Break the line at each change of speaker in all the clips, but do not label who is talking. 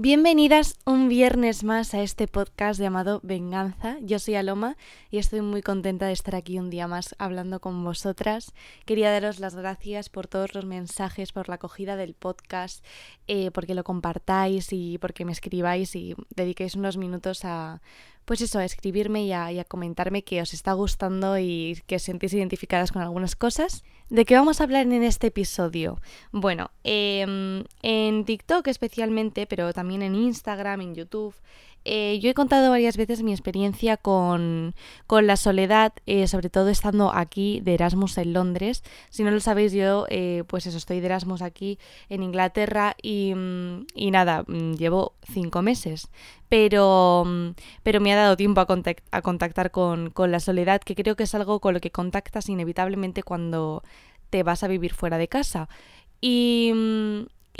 Bienvenidas un viernes más a este podcast llamado Venganza. Yo soy Aloma y estoy muy contenta de estar aquí un día más hablando con vosotras. Quería daros las gracias por todos los mensajes, por la acogida del podcast, eh, porque lo compartáis y porque me escribáis y dediquéis unos minutos a pues eso, a escribirme y a, comentarme que os está gustando y que os sentís identificadas con algunas cosas. ¿De qué vamos a hablar en este episodio? Bueno, em, en TikTok especialmente, pero también en Instagram, en YouTube, eh, yo he contado varias veces mi experiencia con, la soledad, eh, sobre todo estando aquí de Erasmus en Londres. Si no lo sabéis, yo eh, pues eso, estoy de Erasmus aquí en Inglaterra y, mm, nada, mm, llevo cinco meses. Pero, mm, pero me ha dado tiempo a, a contactar con, con la soledad, que creo que es algo con lo que contactas inevitablemente cuando te vas a vivir fuera de casa. Y,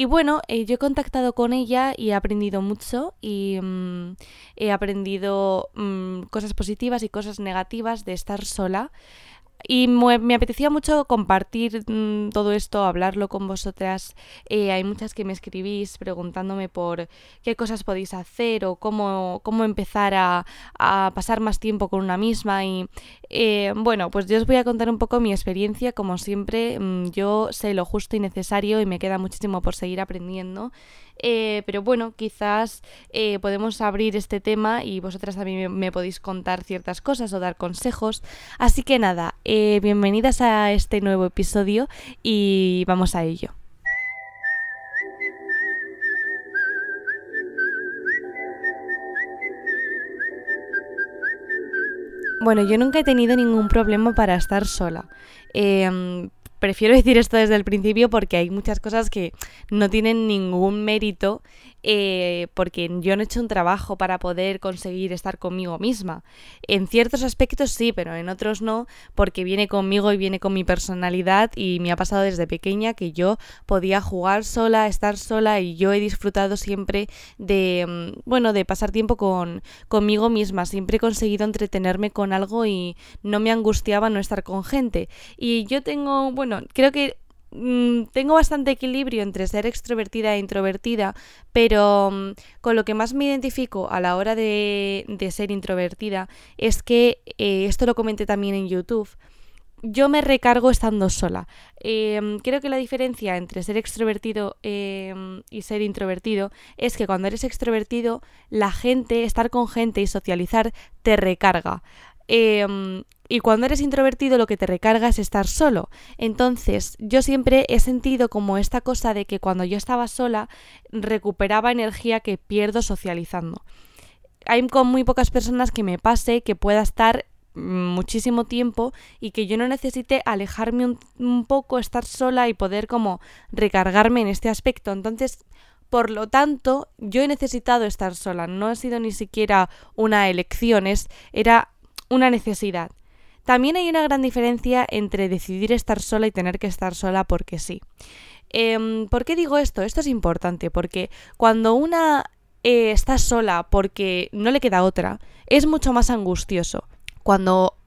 y bueno, eh, yo he contactado con ella y he aprendido mucho y mm, he aprendido mm, cosas positivas y cosas negativas de estar sola. Y me, apetecía mucho compartir mm, todo esto, hablarlo con vosotras. Eh, hay muchas que me escribís preguntándome por qué cosas podéis hacer o cómo, cómo empezar a, pasar más tiempo con una misma. Y eh, bueno, pues yo os voy a contar un poco mi experiencia. Como siempre, mm, yo sé lo justo y necesario y me queda muchísimo por seguir aprendiendo. Eh, pero bueno, quizás eh, podemos abrir este tema y vosotras también me, podéis contar ciertas cosas o dar consejos. Así que nada, eh, bienvenidas a este nuevo episodio y vamos a ello. Bueno, yo nunca he tenido ningún problema para estar sola. Em, prefiero decir esto desde el principio porque hay muchas cosas que no tienen ningún mérito eh, porque yo no he hecho un trabajo para poder conseguir estar conmigo misma. En ciertos aspectos sí, pero en otros no, porque viene conmigo y viene con mi personalidad y me ha pasado desde pequeña que yo podía jugar sola, estar sola y yo he disfrutado siempre de, mm, bueno, de pasar tiempo con, conmigo misma. Siempre he conseguido entretenerme con algo y no me angustiaba no estar con gente. Y yo tengo, bueno, creo que Mm, tengo bastante equilibrio entre ser extrovertida e introvertida, pero mm, con lo que más me identifico a la hora de, ser introvertida es que, eh, esto lo comenté también en YouTube, yo me recargo estando sola. Em, creo que la diferencia entre ser extrovertido em, y ser introvertido es que cuando eres extrovertido, la gente, estar con gente y socializar te recarga. Em, y cuando eres introvertido lo que te recarga es estar solo. Entonces yo siempre he sentido como esta cosa de que cuando yo estaba sola recuperaba energía que pierdo socializando. Hay con muy pocas personas que me pase que pueda estar muchísimo tiempo y que yo no necesite alejarme un, poco, estar sola y poder como recargarme en este aspecto. Entonces, por lo tanto, yo he necesitado estar sola, no ha sido ni siquiera una elección, es, era una necesidad. También hay una gran diferencia entre decidir estar sola y tener que estar sola porque sí. Em, ¿Por qué digo esto? Esto es importante porque cuando una eh, está sola porque no le queda otra, es mucho más angustioso. Cuando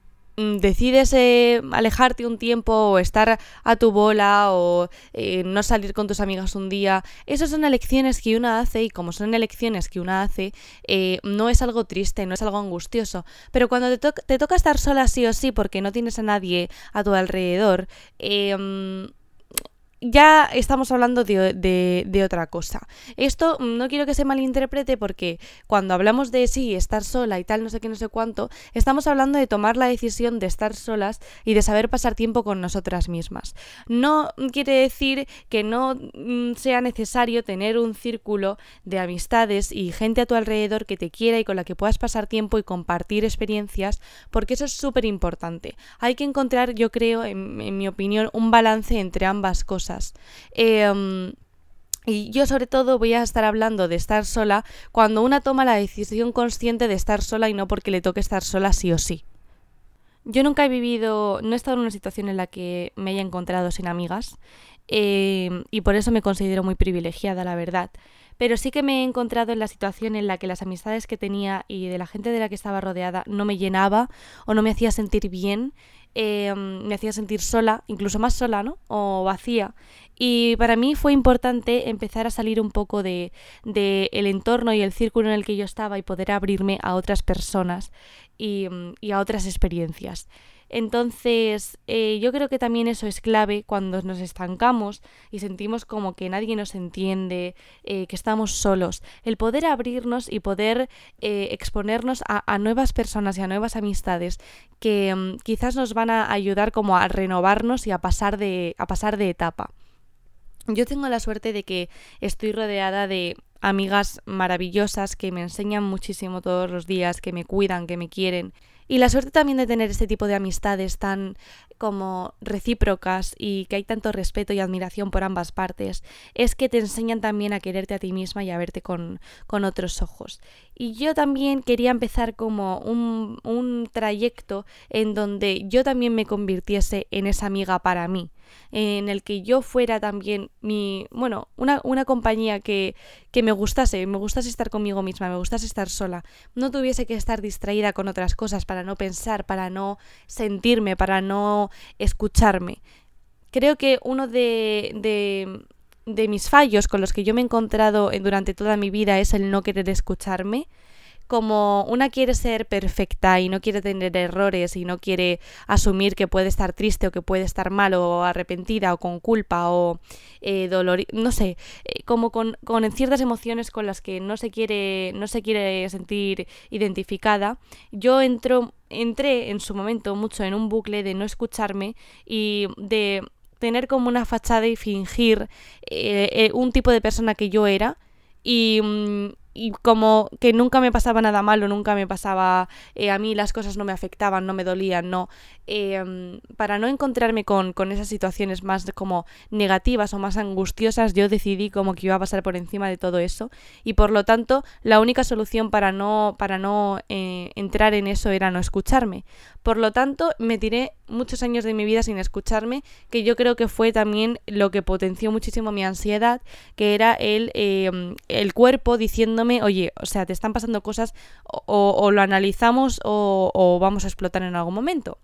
decides eh, alejarte un tiempo o estar a tu bola o eh, no salir con tus amigas un día, esas son elecciones que una hace y como son elecciones que una hace, eh, no es algo triste, no es algo angustioso. Pero cuando te, te, toca estar sola sí o sí porque no tienes a nadie a tu alrededor, mm, ya estamos hablando de, otra cosa. Esto no quiero que se malinterprete porque cuando hablamos de sí, estar sola y tal, no sé qué, no sé cuánto, estamos hablando de tomar la decisión de estar solas y de saber pasar tiempo con nosotras mismas. No quiere decir que no mm, sea necesario tener un círculo de amistades y gente a tu alrededor que te quiera y con la que puedas pasar tiempo y compartir experiencias, porque eso es súper importante. Hay que encontrar, yo creo, en mi opinión, un balance entre ambas cosas Em, y yo sobre todo voy a estar hablando de estar sola cuando una toma la decisión consciente de estar sola y no porque le toque estar sola sí o sí. Yo nunca he vivido, no he estado en una situación en la que me haya encontrado sin amigas em, y por eso me considero muy privilegiada, la verdad. Pero sí que me he encontrado en la situación en la que las amistades que tenía y de la gente de la que estaba rodeada no me llenaba o no me hacía sentir bien, em, me hacía sentir sola, incluso más sola, ¿no? O vacía. Y para mí fue importante empezar a salir un poco de, de el entorno y el círculo en el que yo estaba y poder abrirme a otras personas y, y a otras experiencias. Entonces, eh, yo creo que también eso es clave cuando nos estancamos y sentimos como que nadie nos entiende, eh, que estamos solos. El poder abrirnos y poder eh, exponernos a, nuevas personas y a nuevas amistades que mm, quizás nos van a ayudar como a renovarnos y a pasar de, a pasar de etapa. Yo tengo la suerte de que estoy rodeada de amigas maravillosas que me enseñan muchísimo todos los días, que me cuidan, que me quieren y la suerte también de tener este tipo de amistades tan como recíprocas y que hay tanto respeto y admiración por ambas partes es que te enseñan también a quererte a ti misma y a verte con, con otros ojos. Y yo también quería empezar como un, un trayecto en donde yo también me convirtiese en esa amiga para mí en el que yo fuera también mi, bueno, una, una compañía que, que me gustase, me gustase estar conmigo misma, me gustase estar sola, no tuviese que estar distraída con otras cosas para no pensar, para no sentirme, para no escucharme. Creo que uno de, de, de mis fallos con los que yo me he encontrado durante toda mi vida es el no querer escucharme como una quiere ser perfecta y no quiere tener errores y no quiere asumir que puede estar triste o que puede estar mal o arrepentida o con culpa o eh, dolor, no sé, eh, como con, con, ciertas emociones con las que no se quiere, no se quiere sentir identificada, yo entro, entré en su momento mucho en un bucle de no escucharme y de tener como una fachada y fingir eh, un tipo de persona que yo era y, mm, y como que nunca me pasaba nada malo, nunca me pasaba, eh, a mí las cosas no me afectaban, no me dolían, no. Em, para no encontrarme con, con, esas situaciones más como negativas o más angustiosas, yo decidí como que iba a pasar por encima de todo eso y por lo tanto la única solución para no, para no eh, entrar en eso era no escucharme. Por lo tanto, me tiré muchos años de mi vida sin escucharme, que yo creo que fue también lo que potenció muchísimo mi ansiedad, que era el, em, el cuerpo oye, o sea, te están pasando cosas, o, lo analizamos o, vamos a explotar en algún momento.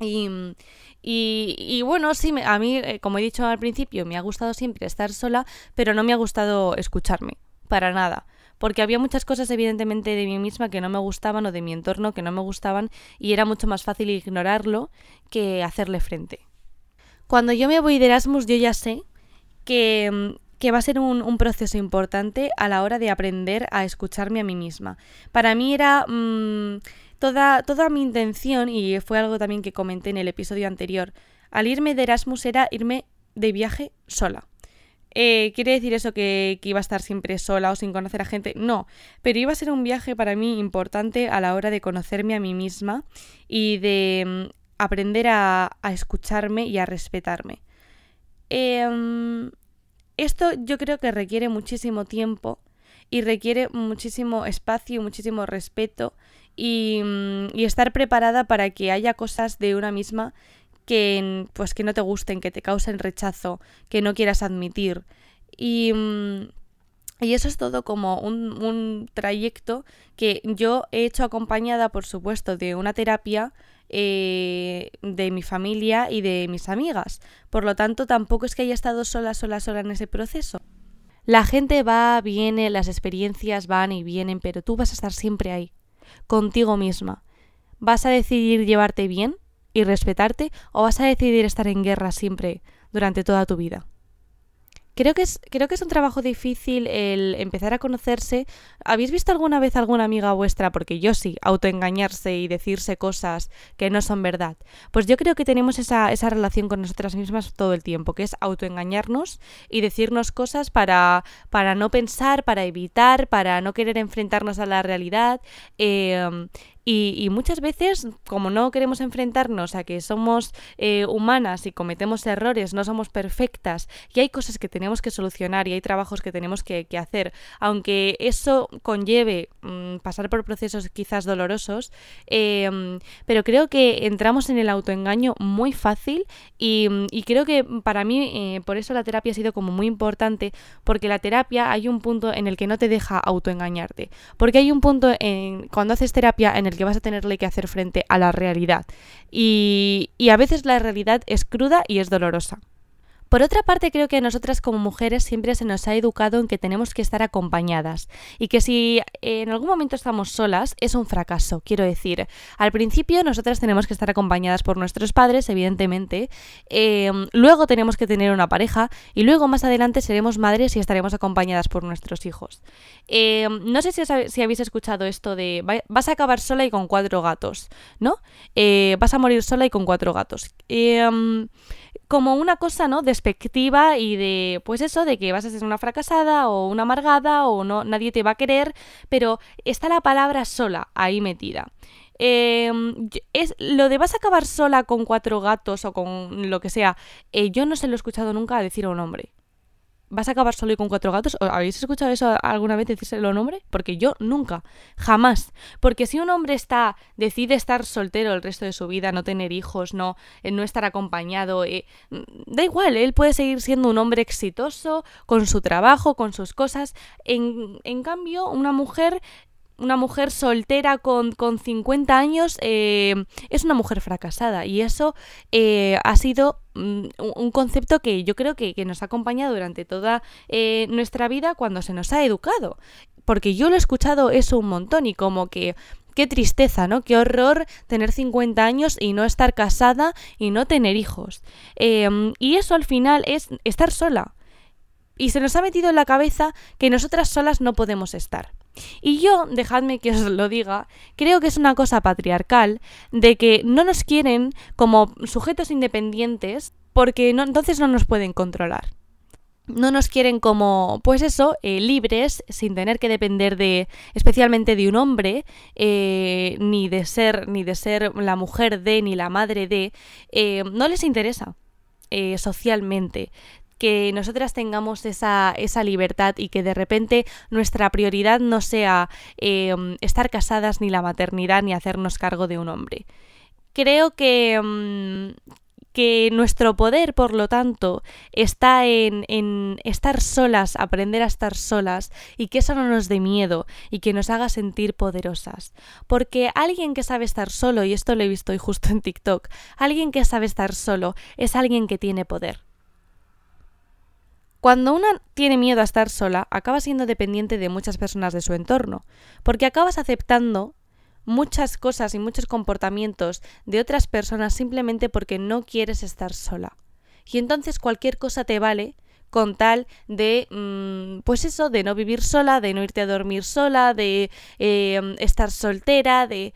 Y, y, bueno, sí, a mí, eh, como he dicho al principio, me ha gustado siempre estar sola, pero no me ha gustado escucharme, para nada porque había muchas cosas evidentemente de mí misma que no me gustaban o de mi entorno que no me gustaban y era mucho más fácil ignorarlo que hacerle frente. Cuando yo me voy de Erasmus yo ya sé que, que va a ser un, proceso importante a la hora de aprender a escucharme a mí misma. Para mí era... Mm, toda, toda mi intención, y fue algo también que comenté en el episodio anterior, al irme de Erasmus era irme de viaje sola. Eh, ¿Quiere decir eso que, iba a estar siempre sola o sin conocer a gente? No, pero iba a ser un viaje para mí importante a la hora de conocerme a mí misma y de mm, aprender a, escucharme y a respetarme. Em, esto yo creo que requiere muchísimo tiempo y requiere muchísimo espacio, muchísimo respeto y, mm, y estar preparada para que haya cosas de una misma que, pues, que no te gusten, que te causen rechazo, que no quieras admitir. Y, mm, y eso es todo como un, un, trayecto que yo he hecho acompañada, por supuesto, de una terapia eh, de mi familia y de mis amigas. Por lo tanto, tampoco es que haya estado sola, sola, sola en ese proceso. La gente va, viene, las experiencias van y vienen, pero tú vas a estar siempre ahí, contigo misma. Vas a decidir llevarte bien y respetarte o vas a decidir estar en guerra siempre durante toda tu vida? Creo que, es, creo que es un trabajo difícil el empezar a conocerse. ¿Habéis visto alguna vez alguna amiga vuestra, porque yo sí, autoengañarse y decirse cosas que no son verdad? Pues yo creo que tenemos esa, esa relación con nosotras mismas todo el tiempo, que es autoengañarnos y decirnos cosas para, para no pensar, para evitar, para no querer enfrentarnos a la realidad. Eh, Y, muchas veces, como no queremos enfrentarnos a que somos eh, humanas y cometemos errores, no somos perfectas, y hay cosas que tenemos que solucionar y hay trabajos que tenemos que, hacer, aunque eso conlleve mm, pasar por procesos quizás dolorosos, em, pero creo que entramos en el autoengaño muy fácil y, creo que para mí, eh, por eso la terapia ha sido como muy importante, porque la terapia hay un punto en el que no te deja autoengañarte, porque hay un punto en, cuando haces terapia en el que vas a tenerle que hacer frente a la realidad. Y, y a veces la realidad es cruda y es dolorosa. Por otra parte, creo que nosotras como mujeres siempre se nos ha educado en que tenemos que estar acompañadas y que si en algún momento estamos solas es un fracaso. Quiero decir, al principio nosotras tenemos que estar acompañadas por nuestros padres, evidentemente, em, luego tenemos que tener una pareja y luego más adelante seremos madres y estaremos acompañadas por nuestros hijos. Em, no sé si, habéis escuchado esto de vas a acabar sola y con cuatro gatos, ¿no? Eh, vas a morir sola y con cuatro gatos. Como una cosa, ¿no? Despectiva y de, pues eso, de que vas a ser una fracasada o una amargada o no, nadie te va a querer, pero está la palabra sola ahí metida. Em, es, lo de vas a acabar sola con cuatro gatos o con lo que sea, eh, yo no se lo he escuchado nunca decir a un hombre vas a acabar solo y con cuatro gatos. ¿Habéis escuchado eso alguna vez decírselo a un hombre? Porque yo nunca, jamás. Porque si un hombre está, decide estar soltero el resto de su vida, no tener hijos, no, eh, no estar acompañado, eh, da igual, él puede seguir siendo un hombre exitoso, con su trabajo, con sus cosas. En, en cambio, una mujer una mujer soltera con, con 50 años eh, es una mujer fracasada y eso eh, ha sido mm, un concepto que yo creo que, nos ha acompañado durante toda eh, nuestra vida cuando se nos ha educado. Porque yo lo he escuchado eso un montón y como que qué tristeza, ¿no? Qué horror tener 50 años y no estar casada y no tener hijos. y eso al final es estar sola. Y se nos ha metido en la cabeza que nosotras solas no podemos estar. Y yo, dejadme que os lo diga, creo que es una cosa patriarcal de que no nos quieren como sujetos independientes porque entonces no nos pueden controlar. No nos quieren como, pues eso, eh, libres, sin tener que depender de, especialmente de un hombre, eh, ni de ser, ni de ser la mujer de, ni la madre de, eh, no les interesa. socialmente que nosotras tengamos esa, esa, libertad y que de repente nuestra prioridad no sea em, estar casadas ni la maternidad ni hacernos cargo de un hombre. Creo que, em, que nuestro poder, por lo tanto, está en, en, estar solas, aprender a estar solas y que eso no nos dé miedo y que nos haga sentir poderosas. Porque alguien que sabe estar solo, y esto lo he visto hoy justo en TikTok, alguien que sabe estar solo es alguien que tiene poder. Cuando una tiene miedo a estar sola, acaba siendo dependiente de muchas personas de su entorno, porque acabas aceptando muchas cosas y muchos comportamientos de otras personas simplemente porque no quieres estar sola. Y entonces cualquier cosa te vale con tal de, mm, pues eso, de no vivir sola, de no irte a dormir sola, de em, estar soltera, de...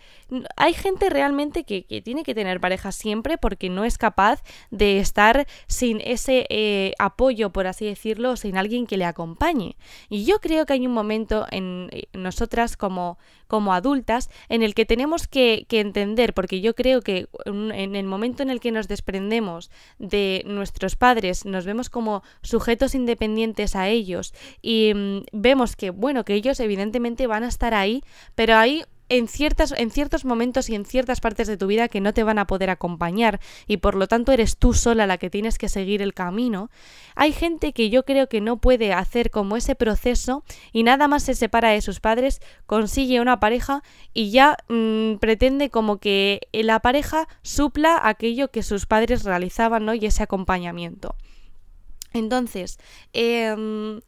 Hay gente realmente que, tiene que tener pareja siempre porque no es capaz de estar sin ese eh, apoyo, por así decirlo, sin alguien que le acompañe. Y yo creo que hay un momento en eh, nosotras como, como adultas en el que tenemos que, que entender, porque yo creo que en el momento en el que nos desprendemos de nuestros padres, nos vemos como sujetos independientes a ellos y mm, vemos que, bueno, que ellos evidentemente van a estar ahí, pero hay en, ciertas, en ciertos momentos y en ciertas partes de tu vida que no te van a poder acompañar y por lo tanto eres tú sola la que tienes que seguir el camino, hay gente que yo creo que no puede hacer como ese proceso y nada más se separa de sus padres, consigue una pareja y ya mm, pretende como que la pareja supla aquello que sus padres realizaban ¿no? y ese acompañamiento. Entonces, em,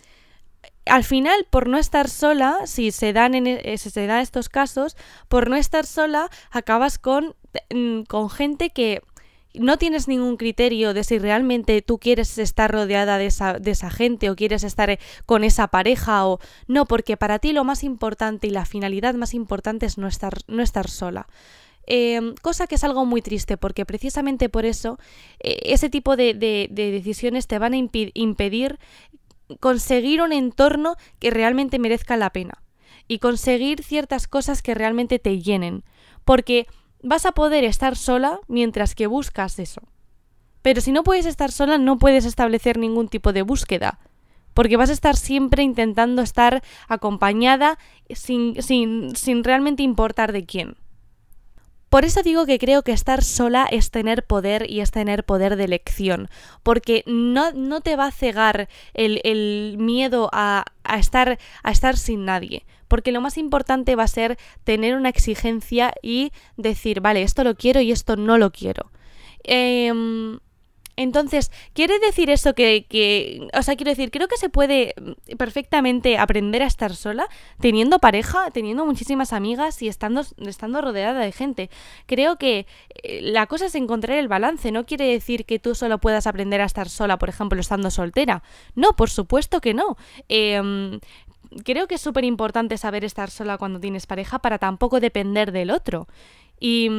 al final, por no estar sola, si se dan, en, e, dan estos casos, por no estar sola, acabas con, mm, con gente que no tienes ningún criterio de si realmente tú quieres estar rodeada de esa, gente o quieres estar eh, con esa pareja o no, porque para ti lo más importante y la finalidad más importante es no estar, no estar sola. Em, cosa que es algo muy triste porque precisamente por eso eh, ese tipo de, decisiones te van a impedir conseguir un entorno que realmente merezca la pena y conseguir ciertas cosas que realmente te llenen. porque vas a poder estar sola mientras que buscas eso. Pero si no puedes estar sola, no puedes establecer ningún tipo de búsqueda, porque vas a estar siempre intentando estar acompañada sin, sin, sin realmente importar de quién. Por eso digo que creo que estar sola es tener poder y es tener poder de elección, porque no, no te va a cegar el, el miedo a, a, estar, a estar sin nadie, porque lo más importante va a ser tener una exigencia y decir, vale, esto lo quiero y esto no lo quiero. Eh, entonces, ¿quiere decir eso que, o sea, quiero decir, creo que se puede perfectamente aprender a estar sola teniendo pareja, teniendo muchísimas amigas y estando, estando rodeada de gente. Creo que eh, la cosa es encontrar el balance, no quiere decir que tú solo puedas aprender a estar sola, por ejemplo, estando soltera. No, por supuesto que no. Eh, creo que es súper importante saber estar sola cuando tienes pareja para tampoco depender del otro. Y,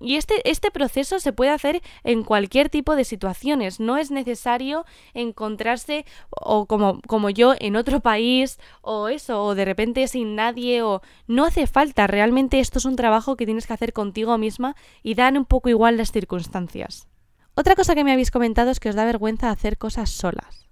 este, este proceso se puede hacer en cualquier tipo de situaciones. No es necesario encontrarse o como, como yo en otro país o eso, o de repente sin nadie o no hace falta. Realmente esto es un trabajo que tienes que hacer contigo misma y dan un poco igual las circunstancias. Otra cosa que me habéis comentado es que os da vergüenza hacer cosas solas.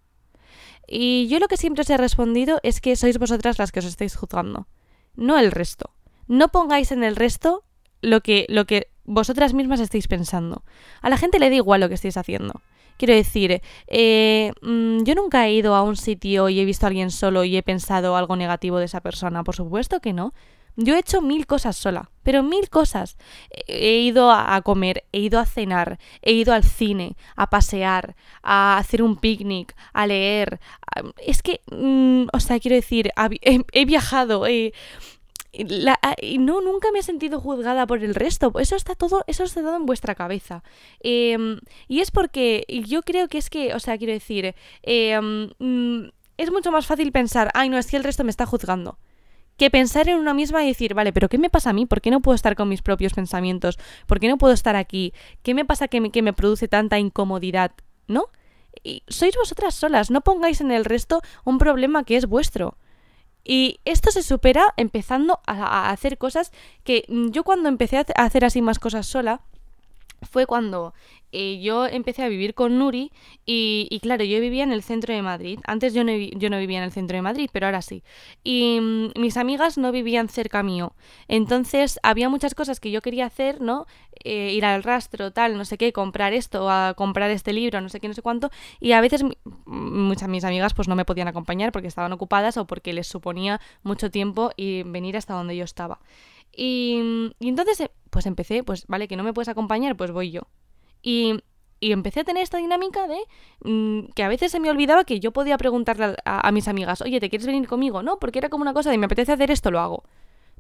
Y yo lo que siempre os he respondido es que sois vosotras las que os estáis juzgando, no el resto. No pongáis en el resto lo que, lo que vosotras mismas estáis pensando. A la gente le da igual lo que estáis haciendo. Quiero decir, eh, mm, yo nunca he ido a un sitio y he visto a alguien solo y he pensado algo negativo de esa persona. Por supuesto que no. Yo he hecho mil cosas sola, pero mil cosas. He ido a comer, he ido a cenar, he ido al cine, a pasear, a hacer un picnic, a leer. Es que, mm, o sea, quiero decir, he, he viajado, he, la, y no, nunca me he sentido juzgada por el resto. Eso está todo, eso está todo en vuestra cabeza. Eh, y es porque yo creo que es que, o sea, quiero decir, eh, es mucho más fácil pensar, ay, no, es que el resto me está juzgando. Que pensar en uno misma y decir, vale, pero ¿qué me pasa a mí? ¿Por qué no puedo estar con mis propios pensamientos? ¿Por qué no puedo estar aquí? ¿Qué me pasa que me, que me produce tanta incomodidad? ¿No? Y sois vosotras solas, no pongáis en el resto un problema que es vuestro. Y esto se supera empezando a, hacer cosas que mm, yo cuando empecé a hacer así más cosas sola, fue cuando eh, yo empecé a vivir con Nuri y, claro, yo vivía en el centro de Madrid. Antes yo no, yo no vivía en el centro de Madrid, pero ahora sí. Y mm, mis amigas no vivían cerca mío. Entonces había muchas cosas que yo quería hacer, ¿no? Eh, ir al rastro, tal, no sé qué, comprar esto, a comprar este libro, no sé qué, no sé cuánto. Y a veces muchas de mis amigas pues no me podían acompañar porque estaban ocupadas o porque les suponía mucho tiempo y venir hasta donde yo estaba. Y, y entonces, eh, pues empecé, pues vale, que no me puedes acompañar, pues voy yo. Y, empecé a tener esta dinámica de mm, que a veces se me olvidaba que yo podía preguntarle a, a, mis amigas, oye, ¿te quieres venir conmigo? No, porque era como una cosa de me apetece hacer esto, lo hago.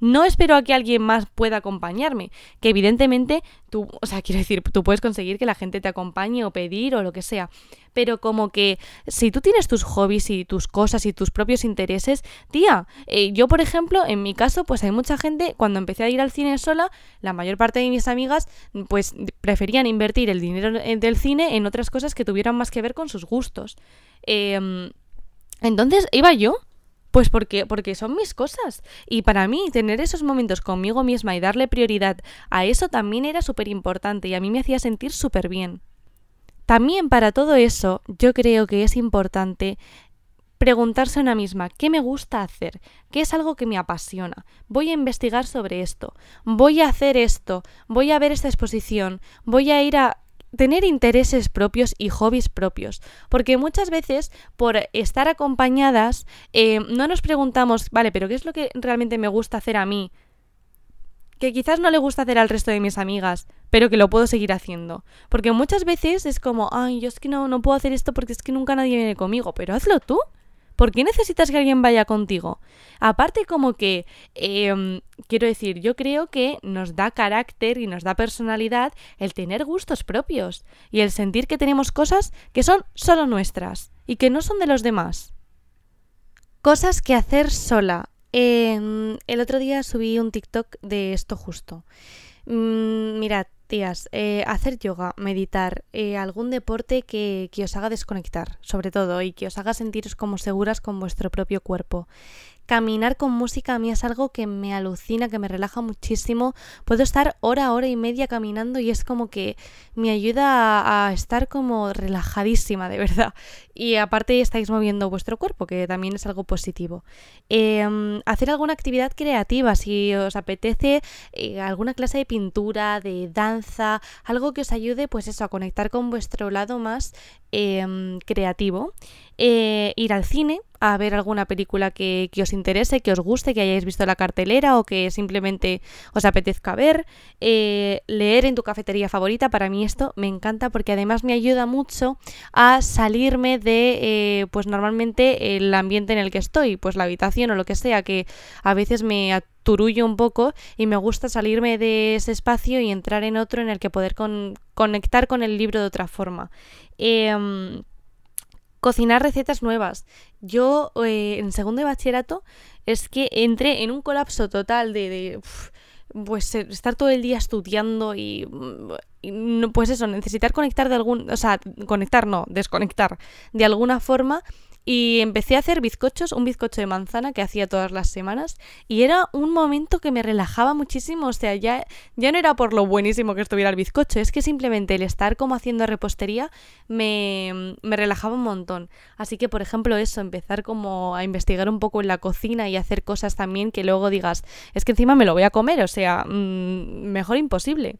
No espero a que alguien más pueda acompañarme, que evidentemente tú, o sea, quiero decir, tú puedes conseguir que la gente te acompañe o pedir o lo que sea, pero como que si tú tienes tus hobbies y tus cosas y tus propios intereses, tía, eh, yo por ejemplo, en mi caso, pues hay mucha gente, cuando empecé a ir al cine sola, la mayor parte de mis amigas, pues preferían invertir el dinero del cine en otras cosas que tuvieran más que ver con sus gustos. Eh, entonces iba yo pues porque, porque son mis cosas. Y para mí, tener esos momentos conmigo misma y darle prioridad a eso también era súper importante y a mí me hacía sentir súper bien. También para todo eso, yo creo que es importante preguntarse a una misma qué me gusta hacer, qué es algo que me apasiona. Voy a investigar sobre esto, voy a hacer esto, voy a ver esta exposición, voy a ir a tener intereses propios y hobbies propios. Porque muchas veces, por estar acompañadas, eh, no nos preguntamos, vale, pero ¿qué es lo que realmente me gusta hacer a mí? Que quizás no le gusta hacer al resto de mis amigas, pero que lo puedo seguir haciendo. Porque muchas veces es como, ay, yo es que no, no puedo hacer esto porque es que nunca nadie viene conmigo, pero hazlo tú. ¿Por qué necesitas que alguien vaya contigo? Aparte como que, eh, quiero decir, yo creo que nos da carácter y nos da personalidad el tener gustos propios y el sentir que tenemos cosas que son solo nuestras y que no son de los demás. Cosas que hacer sola. Eh, el otro día subí un TikTok de esto justo. Mm, mirad, Tías, eh, hacer yoga, meditar, eh, algún deporte que, que, os haga desconectar, sobre todo, y que os haga sentiros como seguras con vuestro propio cuerpo. Caminar con música a mí es algo que me alucina, que me relaja muchísimo. Puedo estar hora, hora y media caminando y es como que me ayuda a, estar como relajadísima, de verdad. Y aparte estáis moviendo vuestro cuerpo, que también es algo positivo. Em, hacer alguna actividad creativa, si os apetece eh, alguna clase de pintura, de danza, algo que os ayude pues eso, a conectar con vuestro lado más em, creativo. Eh, ir al cine a ver alguna película que, os interese, que os guste, que hayáis visto la cartelera o que simplemente os apetezca ver, eh, leer en tu cafetería favorita, para mí esto me encanta porque además me ayuda mucho a salirme de, eh, pues normalmente el ambiente en el que estoy, pues la habitación o lo que sea, que a veces me aturullo un poco y me gusta salirme de ese espacio y entrar en otro en el que poder conectar con el libro de otra forma. Em, cocinar recetas nuevas. Yo eh, en segundo de bachillerato es que entré en un colapso total de, pues estar todo el día estudiando y, y, pues eso, necesitar conectar de algún, o sea, conectar no, desconectar de alguna forma y empecé a hacer bizcochos, un bizcocho de manzana que hacía todas las semanas y era un momento que me relajaba muchísimo, o sea, ya, ya no era por lo buenísimo que estuviera el bizcocho, es que simplemente el estar como haciendo repostería me, me relajaba un montón. Así que, por ejemplo, eso, empezar como a investigar un poco en la cocina y hacer cosas también que luego digas, es que encima me lo voy a comer, o sea, mmm, mejor imposible.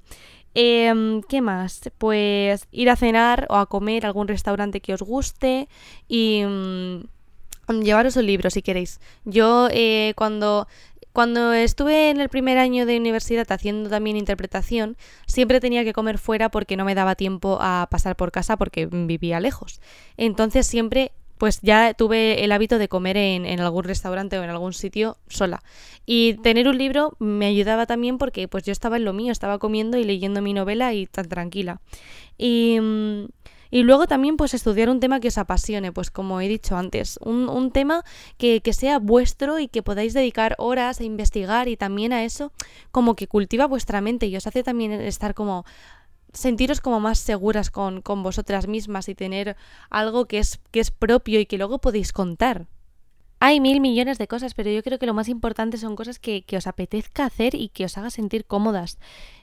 Em, ¿Qué más? Pues ir a cenar o a comer a algún restaurante que os guste y mm, llevaros un libro si queréis. Yo eh, cuando cuando estuve en el primer año de universidad haciendo también interpretación, siempre tenía que comer fuera porque no me daba tiempo a pasar por casa porque vivía lejos. Entonces siempre pues ya tuve el hábito de comer en, algún restaurante o en algún sitio sola. Y tener un libro me ayudaba también porque pues yo estaba en lo mío, estaba comiendo y leyendo mi novela y tan tranquila. Y, mm, y luego también pues estudiar un tema que os apasione, pues como he dicho antes, un, un tema que, que, sea vuestro y que podáis dedicar horas a investigar y también a eso como que cultiva vuestra mente y os hace también estar como sentiros como más seguras con, con vosotras mismas y tener algo que es, que es propio y que luego podéis contar. Hay mil millones de cosas, pero yo creo que lo más importante son cosas que, que os apetezca hacer y que os haga sentir cómodas.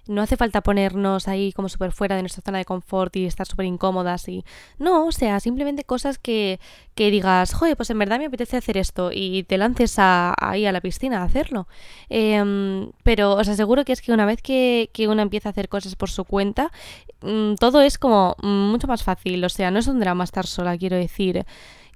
No hace falta ponernos ahí como súper fuera de nuestra zona de confort y estar súper incómodas y... No, o sea, simplemente cosas que, que digas, joder, pues en verdad me apetece hacer esto y te lances ahí a la piscina a hacerlo. Em, pero os aseguro que es que una vez que, que uno empieza a hacer cosas por su cuenta, mm, todo es como mucho más fácil. O sea, no es un drama estar sola, quiero decir.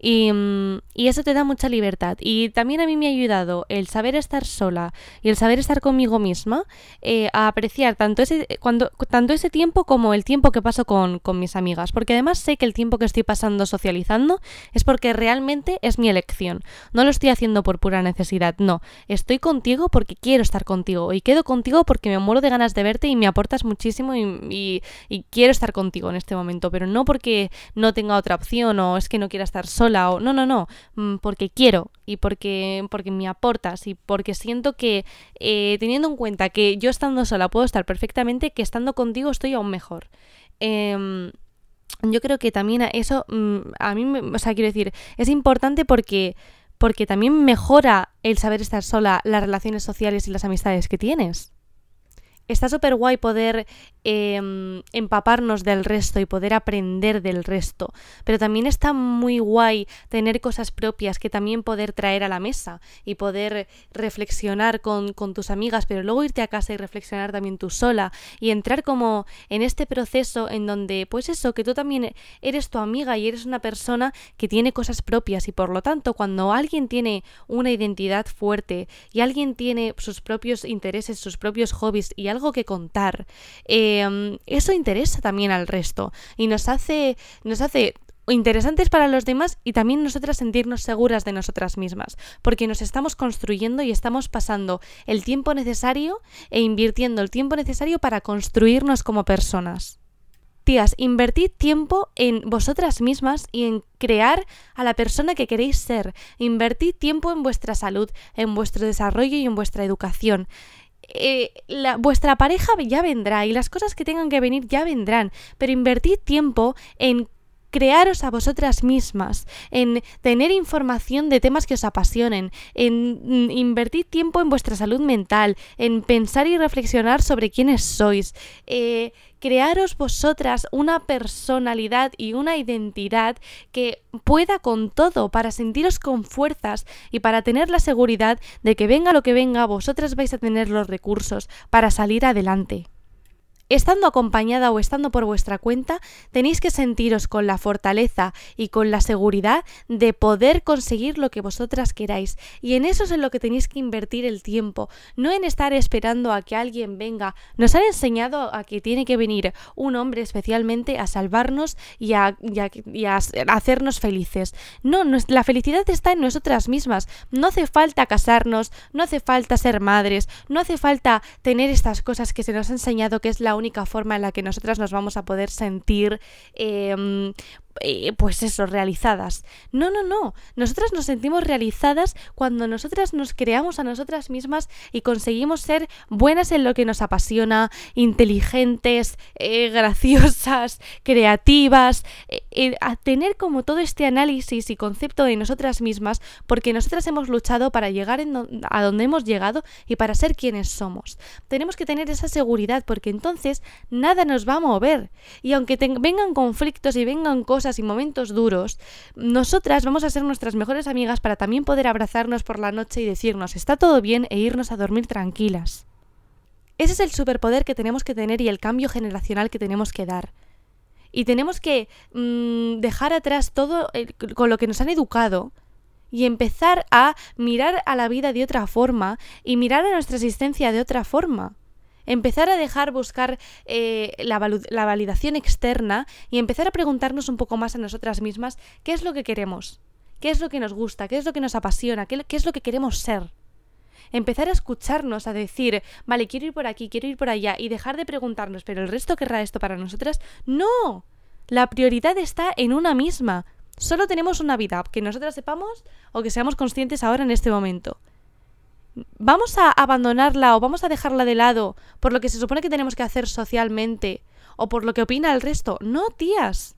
Mm, y, eso te da mucha libertad. Y también a mí me ha ayudado el saber estar sola y el saber estar conmigo misma eh, a apreciar tanto ese, cuando, tanto ese tiempo como el tiempo que paso con, con mis amigas. Porque además sé que el tiempo que estoy pasando socializando es porque realmente es mi elección. No lo estoy haciendo por pura necesidad, no. Estoy contigo porque quiero estar contigo y quedo contigo porque me muero de ganas de verte y me aportas muchísimo y, y quiero estar contigo en este momento, pero no porque no tenga otra opción o es que no quiera estar sola o no, no, no, mm, porque quiero y porque, porque me aportas y porque siento que eh, teniendo en cuenta que yo estando sola puedo estar perfectamente, que estando contigo estoy aún mejor. Em, yo creo que también eso, mm, a mí, o sea, quiero decir, es importante porque, porque también mejora el saber estar sola, las relaciones sociales y las amistades que tienes está súper guay poder em, empaparnos del resto y poder aprender del resto, pero también está muy guay tener cosas propias que también poder traer a la mesa y poder reflexionar con, con tus amigas, pero luego irte a casa y reflexionar también tú sola y entrar como en este proceso en donde, pues eso, que tú también eres tu amiga y eres una persona que tiene cosas propias y por lo tanto cuando alguien tiene una identidad fuerte y alguien tiene sus propios intereses, sus propios hobbies y algo algo que contar. Em, eso interesa también al resto y nos hace, nos hace interesantes para los demás y también nosotras sentirnos seguras de nosotras mismas, porque nos estamos construyendo y estamos pasando el tiempo necesario e invirtiendo el tiempo necesario para construirnos como personas. Tías, invertid tiempo en vosotras mismas y en crear a la persona que queréis ser. Invertid tiempo en vuestra salud, en vuestro desarrollo y en vuestra educación. Eh, la, vuestra pareja ya vendrá y las cosas que tengan que venir ya vendrán, pero invertid tiempo en crearos a vosotras mismas, en tener información de temas que os apasionen, en mm, invertir tiempo en vuestra salud mental, en pensar y reflexionar sobre quiénes sois, eh, crearos vosotras una personalidad y una identidad que pueda con todo para sentiros con fuerzas y para tener la seguridad de que venga lo que venga, vosotras vais a tener los recursos para salir adelante. Estando acompañada o estando por vuestra cuenta, tenéis que sentiros con la fortaleza y con la seguridad de poder conseguir lo que vosotras queráis. Y en eso es en lo que tenéis que invertir el tiempo, no en estar esperando a que alguien venga. Nos han enseñado a que tiene que venir un hombre especialmente a salvarnos y a, hacernos felices. No, la felicidad está en nosotras mismas. No hace falta casarnos, no hace falta ser madres, no hace falta tener estas cosas que se nos ha enseñado que es la única forma en la que nosotras nos vamos a poder sentir eh, eh, pues eso, realizadas. No, no, no. Nosotras nos sentimos realizadas cuando nosotras nos creamos a nosotras mismas y conseguimos ser buenas en lo que nos apasiona, inteligentes, eh, graciosas, creativas, eh, a tener como todo este análisis y concepto de nosotras mismas, porque nosotras hemos luchado para llegar a donde hemos llegado y para ser quienes somos. Tenemos que tener esa seguridad porque entonces nada nos va a mover. Y aunque vengan conflictos y vengan cosas, y momentos duros, nosotras vamos a ser nuestras mejores amigas para también poder abrazarnos por la noche y decirnos está todo bien e irnos a dormir tranquilas. Ese es el superpoder que tenemos que tener y el cambio generacional que tenemos que dar. Y tenemos que mm, dejar atrás todo con lo que nos han educado y empezar a mirar a la vida de otra forma y mirar a nuestra existencia de otra forma empezar a dejar buscar eh, la, validación externa y empezar a preguntarnos un poco más a nosotras mismas qué es lo que queremos, qué es lo que nos gusta, qué es lo que nos apasiona, qué, qué es lo que queremos ser empezar a escucharnos, a decir, vale, quiero ir por aquí, quiero ir por allá, y dejar de preguntarnos, pero el resto querrá esto para nosotras. No, la prioridad está en una misma. Solo tenemos una vida, que nosotras sepamos o que seamos conscientes ahora en este momento vamos a abandonarla o vamos a dejarla de lado por lo que se supone que tenemos que hacer socialmente o por lo que opina el resto. No, tías.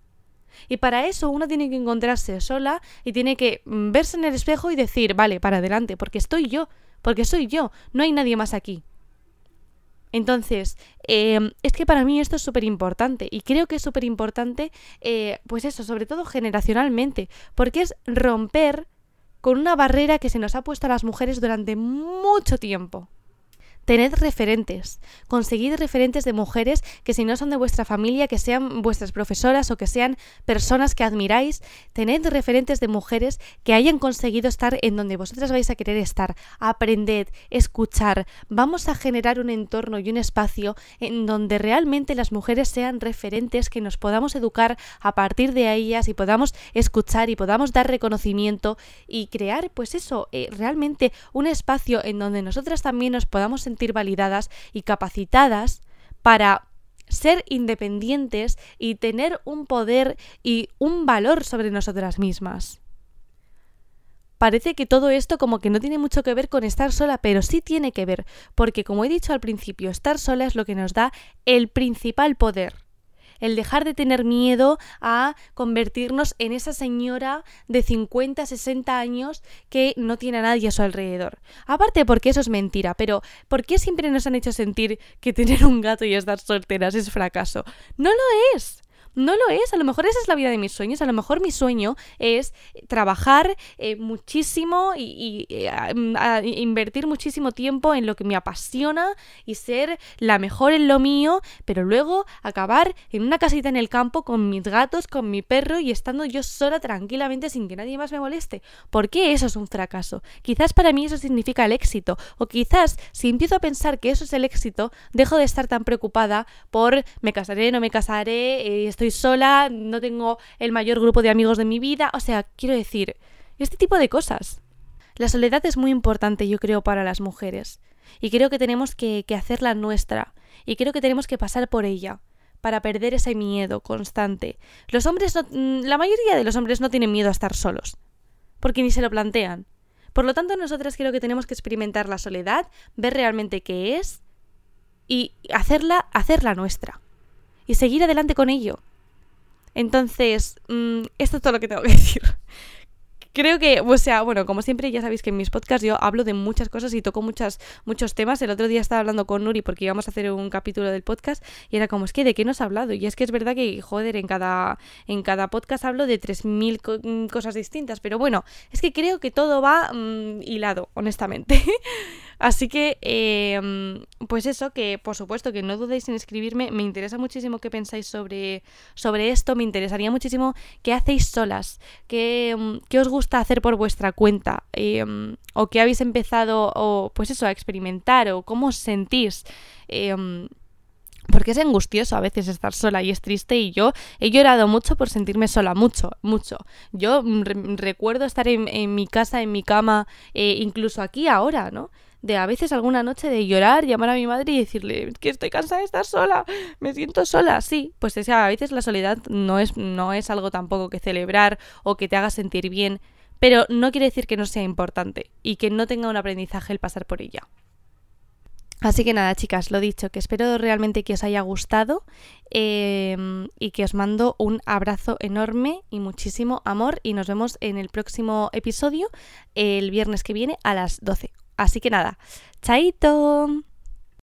Y para eso uno tiene que encontrarse sola y tiene que mm, verse en el espejo y decir, vale, para adelante, porque estoy yo, porque soy yo, no hay nadie más aquí. Entonces, em, es que para mí esto es súper importante y creo que es súper importante, eh, pues eso, sobre todo generacionalmente, porque es romper con una barrera que se nos ha puesto a las mujeres durante mucho tiempo. Tened referentes, conseguid referentes de mujeres que si no son de vuestra familia, que sean vuestras profesoras o que sean personas que admiráis, tened referentes de mujeres que hayan conseguido estar en donde vosotras vais a querer estar. Aprended, escuchar, vamos a generar un entorno y un espacio en donde realmente las mujeres sean referentes, que nos podamos educar a partir de ellas y podamos escuchar y podamos dar reconocimiento y crear pues eso, eh, realmente un espacio en donde nosotras también nos podamos sentir validadas y capacitadas para ser independientes y tener un poder y un valor sobre nosotras mismas. Parece que todo esto como que no tiene mucho que ver con estar sola, pero sí tiene que ver, porque como he dicho al principio, estar sola es lo que nos da el principal poder el dejar de tener miedo a convertirnos en esa señora de 50, 60 años que no tiene a nadie a su alrededor. Aparte porque eso es mentira, pero ¿por qué siempre nos han hecho sentir que tener un gato y estar solteras es fracaso? No lo es. No lo es, a lo mejor esa es la vida de mis sueños, a lo mejor mi sueño es trabajar eh, muchísimo y, eh, invertir muchísimo tiempo en lo que me apasiona y ser la mejor en lo mío, pero luego acabar en una casita en el campo con mis gatos, con mi perro y estando yo sola tranquilamente sin que nadie más me moleste. ¿Por qué eso es un fracaso? Quizás para mí eso significa el éxito, o quizás si empiezo a pensar que eso es el éxito, dejo de estar tan preocupada por me casaré, no me casaré, eh, estoy sola, no tengo el mayor grupo de amigos de mi vida, o sea, quiero decir, este tipo de cosas. La soledad es muy importante, yo creo, para las mujeres, y creo que tenemos que, hacerla nuestra, y creo que tenemos que pasar por ella para perder ese miedo constante. Los hombres, mm, la mayoría de los hombres no tienen miedo a estar solos, porque ni se lo plantean. Por lo tanto, nosotras creo que tenemos que experimentar la soledad, ver realmente qué es y hacerla, hacerla nuestra. Y seguir adelante con ello Entonces, mm, esto es todo lo que tengo que decir. Creo que, o sea, bueno, como siempre ya sabéis que en mis podcasts yo hablo de muchas cosas y toco muchas, muchos temas. El otro día estaba hablando con Nuri porque íbamos a hacer un capítulo del podcast y era como, es que, ¿de qué nos ha hablado? Y es que es verdad que, joder, en cada, en cada podcast hablo de 3.000 mm, cosas distintas, pero bueno, es que creo que todo va mm, hilado, honestamente. Así que, em, pues eso, que por supuesto que no dudéis en escribirme, me interesa muchísimo qué pensáis sobre, sobre esto, me interesaría muchísimo qué hacéis solas, qué, em, qué os gusta hacer por vuestra cuenta, em, o qué habéis empezado, o pues eso, a experimentar, o cómo os sentís. porque es angustioso a veces estar sola y es triste y yo he llorado mucho por sentirme sola, mucho, mucho. Yo recuerdo estar en, en, mi casa, en mi cama, eh, incluso aquí ahora, ¿no? De a veces alguna noche de llorar, llamar a mi madre y decirle que estoy cansada de estar sola, me siento sola, sí, pues a veces la soledad no es, no es algo tampoco que celebrar o que te haga sentir bien, pero no quiere decir que no sea importante y que no tenga un aprendizaje el pasar por ella. Así que nada, chicas, lo dicho, que espero realmente que os haya gustado em, y que os mando un abrazo enorme y muchísimo amor y nos vemos en el próximo episodio el viernes que viene a las 12. Así que nada, chaito.